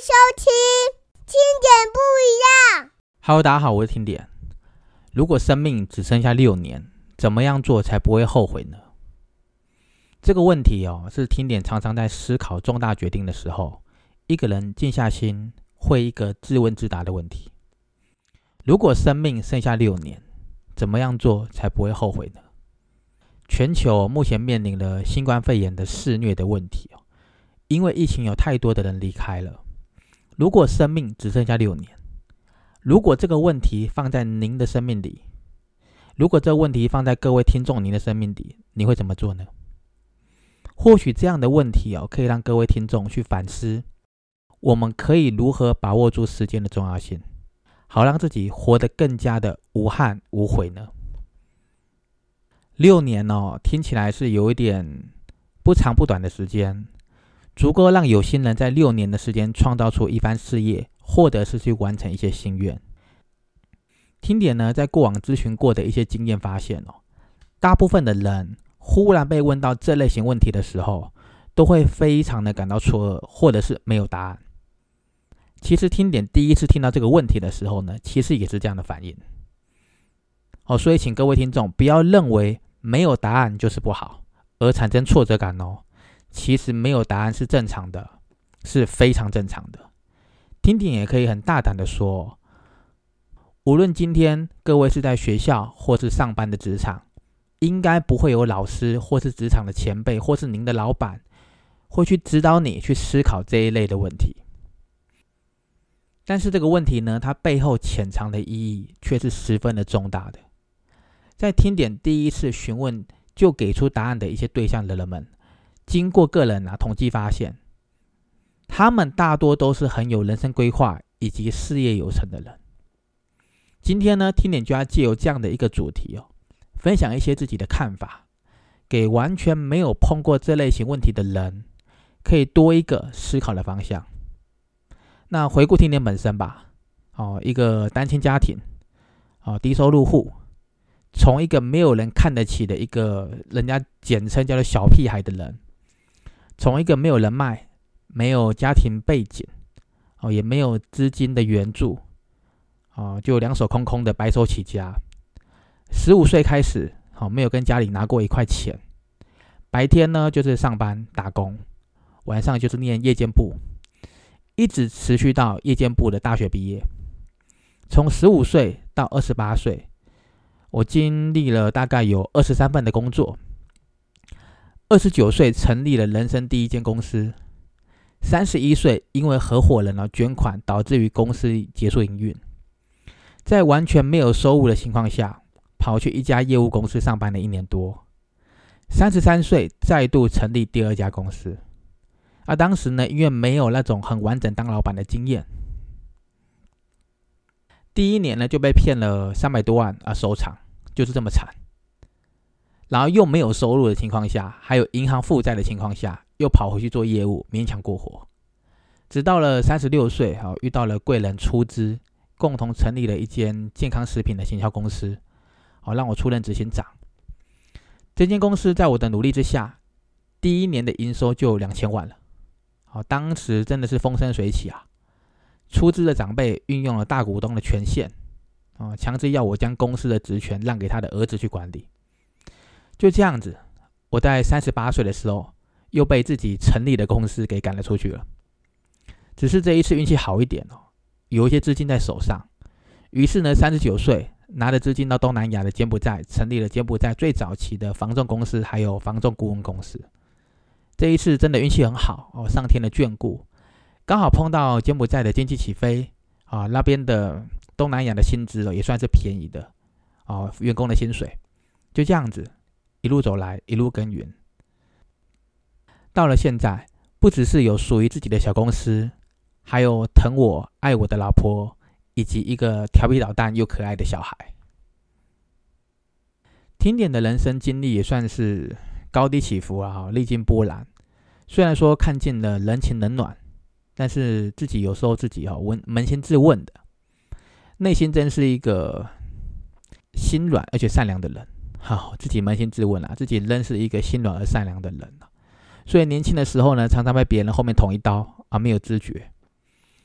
收听听点不一样。Hello，大家好，我是听点。如果生命只剩下六年，怎么样做才不会后悔呢？这个问题哦，是听点常常在思考重大决定的时候，一个人静下心会一个自问自答的问题。如果生命剩下六年，怎么样做才不会后悔呢？全球目前面临了新冠肺炎的肆虐的问题哦，因为疫情有太多的人离开了。如果生命只剩下六年，如果这个问题放在您的生命里，如果这个问题放在各位听众您的生命里，你会怎么做呢？或许这样的问题哦，可以让各位听众去反思，我们可以如何把握住时间的重要性，好让自己活得更加的无憾无悔呢？六年哦，听起来是有一点不长不短的时间，足够让有心人在六年的时间创造出一番事业，或者是去完成一些心愿。听点呢，在过往咨询过的一些经验发现哦，大部分的人忽然被问到这类型问题的时候，都会非常的感到错愕，或者是没有答案。其实听点第一次听到这个问题的时候呢，其实也是这样的反应。哦，所以请各位听众不要认为。没有答案就是不好，而产生挫折感哦。其实没有答案是正常的，是非常正常的。听听也可以很大胆的说，无论今天各位是在学校或是上班的职场，应该不会有老师或是职场的前辈或是您的老板会去指导你去思考这一类的问题。但是这个问题呢，它背后潜藏的意义却是十分的重大的。在听点第一次询问就给出答案的一些对象的人们，经过个人啊统计发现，他们大多都是很有人生规划以及事业有成的人。今天呢，听点就要借由这样的一个主题哦，分享一些自己的看法，给完全没有碰过这类型问题的人，可以多一个思考的方向。那回顾听点本身吧，哦，一个单亲家庭，哦，低收入户。从一个没有人看得起的一个人家简称叫做小屁孩的人，从一个没有人脉、没有家庭背景，哦，也没有资金的援助，哦，就两手空空的白手起家。十五岁开始，好，没有跟家里拿过一块钱。白天呢就是上班打工，晚上就是念夜间部，一直持续到夜间部的大学毕业。从十五岁到二十八岁。我经历了大概有二十三份的工作，二十九岁成立了人生第一间公司，三十一岁因为合伙人而捐款，导致于公司结束营运，在完全没有收入的情况下，跑去一家业务公司上班了一年多，三十三岁再度成立第二家公司，而当时呢，因为没有那种很完整当老板的经验。第一年呢就被骗了三百多万啊，收场就是这么惨。然后又没有收入的情况下，还有银行负债的情况下，又跑回去做业务，勉强过活。直到了三十六岁，好遇到了贵人出资，共同成立了一间健康食品的行销公司，好让我出任执行长。这间公司在我的努力之下，第一年的营收就两千万了。好，当时真的是风生水起啊。出资的长辈运用了大股东的权限，啊，强制要我将公司的职权让给他的儿子去管理。就这样子，我在三十八岁的时候又被自己成立的公司给赶了出去了。只是这一次运气好一点哦，有一些资金在手上。于是呢，三十九岁拿着资金到东南亚的柬埔寨成立了柬埔寨最早期的房仲公司，还有房仲顾问公司。这一次真的运气很好哦，上天的眷顾。刚好碰到柬埔寨的经济起飞啊，那边的东南亚的薪资哦也算是便宜的哦，员工的薪水就这样子一路走来，一路耕耘，到了现在，不只是有属于自己的小公司，还有疼我爱我的老婆，以及一个调皮捣蛋又可爱的小孩。听点的人生经历也算是高低起伏啊，历经波澜。虽然说看尽了人情冷暖。但是自己有时候自己哈问扪心自问的，内心真是一个心软而且善良的人。好，自己扪心自问啊，自己仍是一个心软而善良的人所以年轻的时候呢，常常被别人后面捅一刀啊，没有知觉。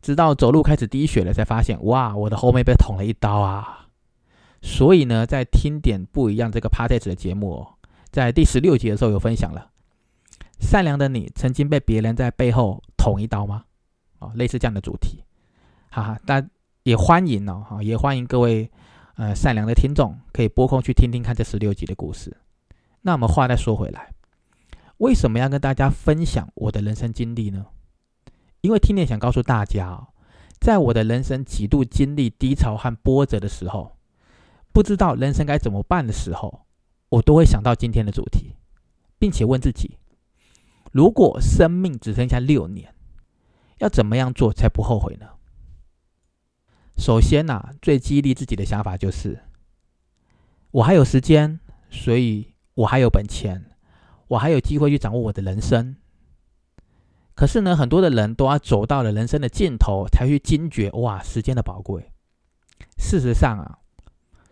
直到走路开始滴血了，才发现哇，我的后面被捅了一刀啊！所以呢，在听点不一样这个 p a r t a g e 的节目，哦，在第十六集的时候有分享了，善良的你曾经被别人在背后捅一刀吗？哦，类似这样的主题，哈哈，但也欢迎哦，也欢迎各位呃善良的听众可以拨空去听听看这十六集的故事。那我们话再说回来，为什么要跟大家分享我的人生经历呢？因为听点想告诉大家哦，在我的人生几度经历低潮和波折的时候。不知道人生该怎么办的时候，我都会想到今天的主题，并且问自己：如果生命只剩下六年，要怎么样做才不后悔呢？首先呐，最激励自己的想法就是：我还有时间，所以我还有本钱，我还有机会去掌握我的人生。可是呢，很多的人都要走到了人生的尽头，才去惊觉哇，时间的宝贵。事实上啊。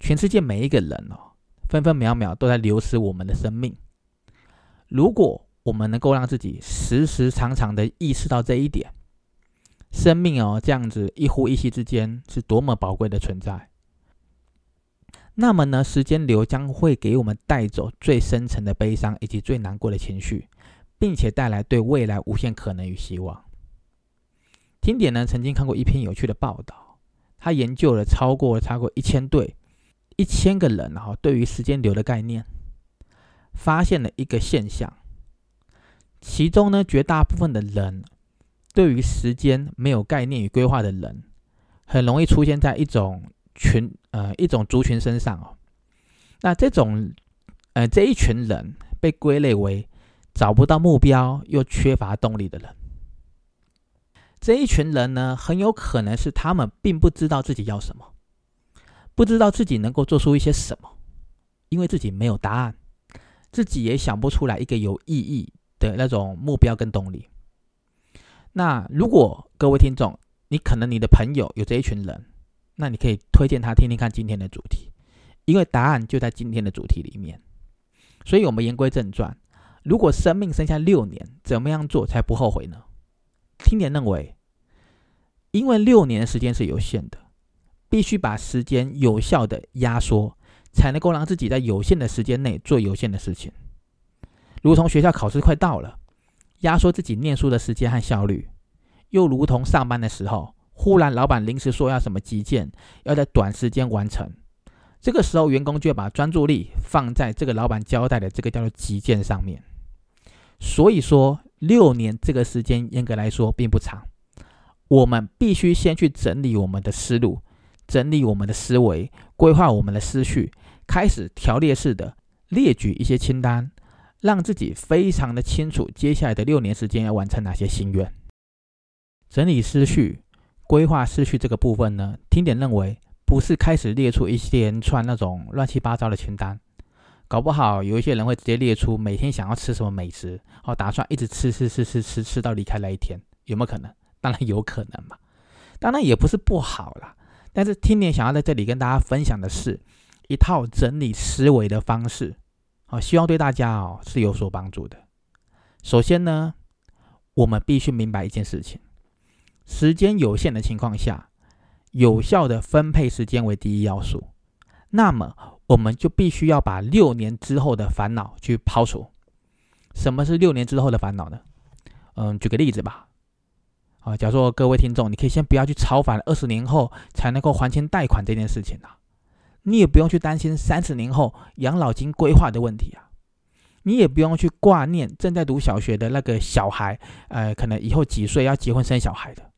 全世界每一个人哦，分分秒秒都在流失我们的生命。如果我们能够让自己时时常常的意识到这一点，生命哦这样子一呼一吸之间是多么宝贵的存在，那么呢，时间流将会给我们带走最深层的悲伤以及最难过的情绪，并且带来对未来无限可能与希望。听点呢曾经看过一篇有趣的报道，他研究了超过超过一千对。一千个人然后，对于时间流的概念，发现了一个现象。其中呢，绝大部分的人对于时间没有概念与规划的人，很容易出现在一种群呃一种族群身上哦。那这种呃这一群人被归类为找不到目标又缺乏动力的人。这一群人呢，很有可能是他们并不知道自己要什么。不知道自己能够做出一些什么，因为自己没有答案，自己也想不出来一个有意义的那种目标跟动力。那如果各位听众，你可能你的朋友有这一群人，那你可以推荐他听听看今天的主题，因为答案就在今天的主题里面。所以，我们言归正传，如果生命剩下六年，怎么样做才不后悔呢？听点认为，因为六年的时间是有限的。必须把时间有效的压缩，才能够让自己在有限的时间内做有限的事情。如同学校考试快到了，压缩自己念书的时间和效率；又如同上班的时候，忽然老板临时说要什么急件，要在短时间完成，这个时候员工就要把专注力放在这个老板交代的这个叫做急件上面。所以说，六年这个时间严格来说并不长，我们必须先去整理我们的思路。整理我们的思维，规划我们的思绪，开始条列式的列举一些清单，让自己非常的清楚接下来的六年时间要完成哪些心愿。整理思绪、规划思绪这个部分呢，听点认为不是开始列出一连串那种乱七八糟的清单，搞不好有一些人会直接列出每天想要吃什么美食，哦，打算一直吃吃吃吃吃吃到离开那一天，有没有可能？当然有可能嘛，当然也不是不好啦。但是听点想要在这里跟大家分享的是一套整理思维的方式，好，希望对大家哦是有所帮助的。首先呢，我们必须明白一件事情：时间有限的情况下，有效的分配时间为第一要素。那么，我们就必须要把六年之后的烦恼去抛除。什么是六年之后的烦恼呢？嗯，举个例子吧。啊，假如说各位听众，你可以先不要去超凡二十年后才能够还清贷款这件事情啊，你也不用去担心三十年后养老金规划的问题啊，你也不用去挂念正在读小学的那个小孩，呃，可能以后几岁要结婚生小孩的，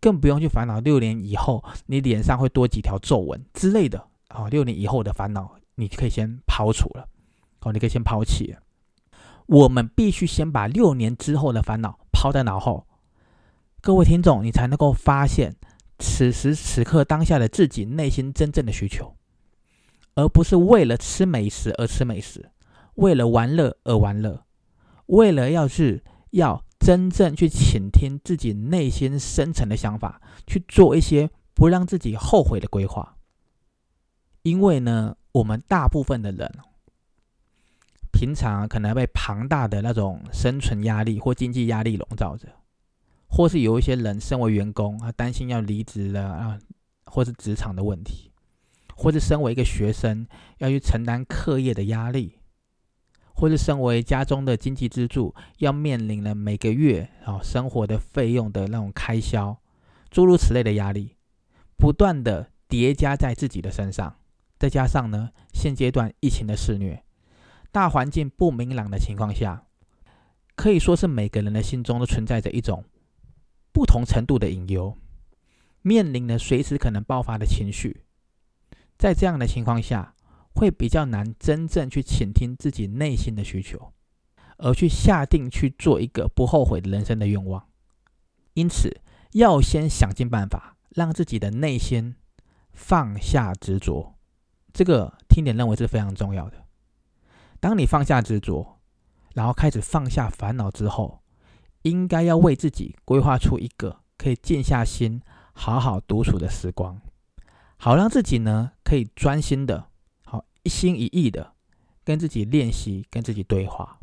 更不用去烦恼六年以后你脸上会多几条皱纹之类的啊，六年以后的烦恼你可以先抛除了，哦，你可以先抛弃。我们必须先把六年之后的烦恼抛在脑后。各位听众，你才能够发现此时此刻当下的自己内心真正的需求，而不是为了吃美食而吃美食，为了玩乐而玩乐，为了要是要真正去倾听自己内心深层的想法，去做一些不让自己后悔的规划。因为呢，我们大部分的人平常可能被庞大的那种生存压力或经济压力笼罩着。或是有一些人身为员工啊，担心要离职了啊，或是职场的问题，或是身为一个学生要去承担课业的压力，或是身为家中的经济支柱要面临了每个月啊生活的费用的那种开销，诸如此类的压力，不断的叠加在自己的身上，再加上呢现阶段疫情的肆虐，大环境不明朗的情况下。可以说是每个人的心中都存在着一种不同程度的隐忧，面临了随时可能爆发的情绪，在这样的情况下，会比较难真正去倾听自己内心的需求，而去下定去做一个不后悔的人生的愿望。因此，要先想尽办法让自己的内心放下执着，这个听点认为是非常重要的。当你放下执着。然后开始放下烦恼之后，应该要为自己规划出一个可以静下心、好好独处的时光，好让自己呢可以专心的、好一心一意的跟自己练习、跟自己对话。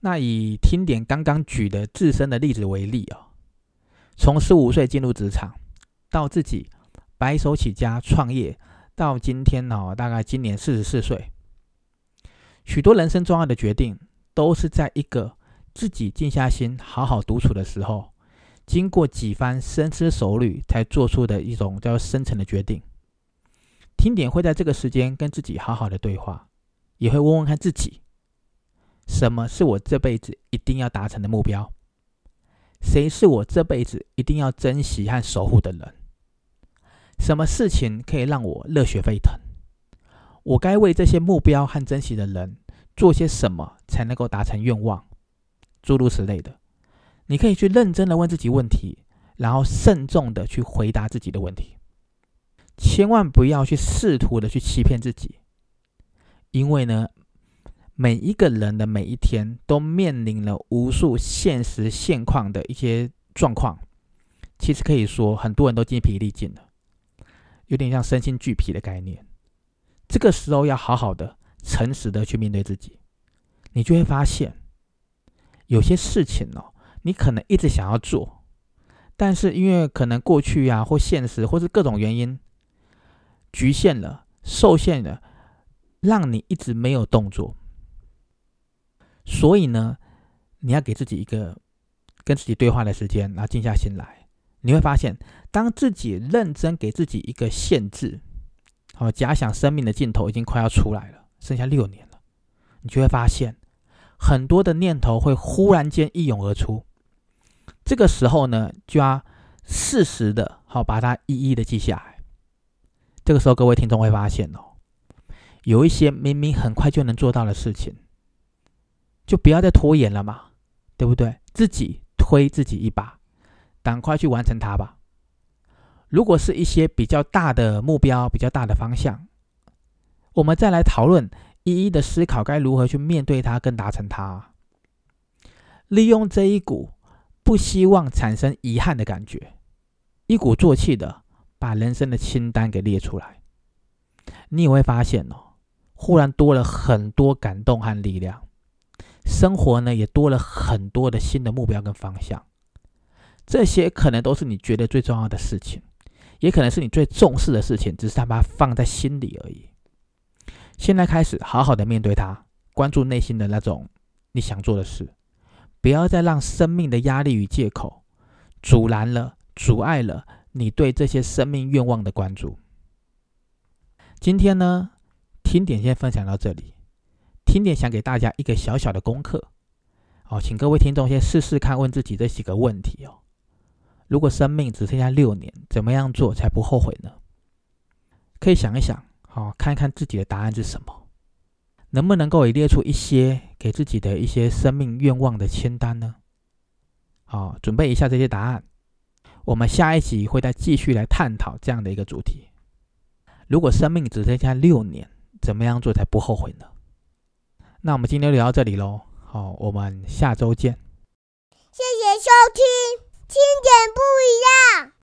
那以听点刚刚举的自身的例子为例啊，从十五岁进入职场，到自己白手起家创业，到今天呢，大概今年四十四岁。许多人生重要的决定，都是在一个自己静下心、好好独处的时候，经过几番深思熟虑才做出的一种叫深层的决定。听点会在这个时间跟自己好好的对话，也会问问看自己：什么是我这辈子一定要达成的目标？谁是我这辈子一定要珍惜和守护的人？什么事情可以让我热血沸腾？我该为这些目标和珍惜的人做些什么，才能够达成愿望？诸如此类的，你可以去认真的问自己问题，然后慎重的去回答自己的问题，千万不要去试图的去欺骗自己，因为呢，每一个人的每一天都面临了无数现实现况的一些状况，其实可以说很多人都精疲力尽了，有点像身心俱疲的概念。这个时候要好好的、诚实的去面对自己，你就会发现，有些事情哦，你可能一直想要做，但是因为可能过去啊或现实或是各种原因，局限了、受限了，让你一直没有动作。所以呢，你要给自己一个跟自己对话的时间，然后静下心来，你会发现，当自己认真给自己一个限制。好，假想生命的尽头已经快要出来了，剩下六年了，你就会发现很多的念头会忽然间一涌而出。这个时候呢，就要适时的，好把它一一的记下来。这个时候，各位听众会发现哦，有一些明明很快就能做到的事情，就不要再拖延了嘛，对不对？自己推自己一把，赶快去完成它吧。如果是一些比较大的目标、比较大的方向，我们再来讨论，一一的思考该如何去面对它，跟达成它。利用这一股不希望产生遗憾的感觉，一鼓作气的把人生的清单给列出来，你也会发现哦，忽然多了很多感动和力量，生活呢也多了很多的新的目标跟方向。这些可能都是你觉得最重要的事情。也可能是你最重视的事情，只是他把它放在心里而已。现在开始，好好的面对它，关注内心的那种你想做的事，不要再让生命的压力与借口阻拦了、阻碍了你对这些生命愿望的关注。今天呢，听点先分享到这里。听点想给大家一个小小的功课，哦，请各位听众先试试看，问自己这几个问题哦。如果生命只剩下六年，怎么样做才不后悔呢？可以想一想，好，看一看自己的答案是什么，能不能够也列出一些给自己的一些生命愿望的清单呢？好，准备一下这些答案，我们下一集会再继续来探讨这样的一个主题。如果生命只剩下六年，怎么样做才不后悔呢？那我们今天就聊到这里喽，好，我们下周见。谢谢收听。听点不一样。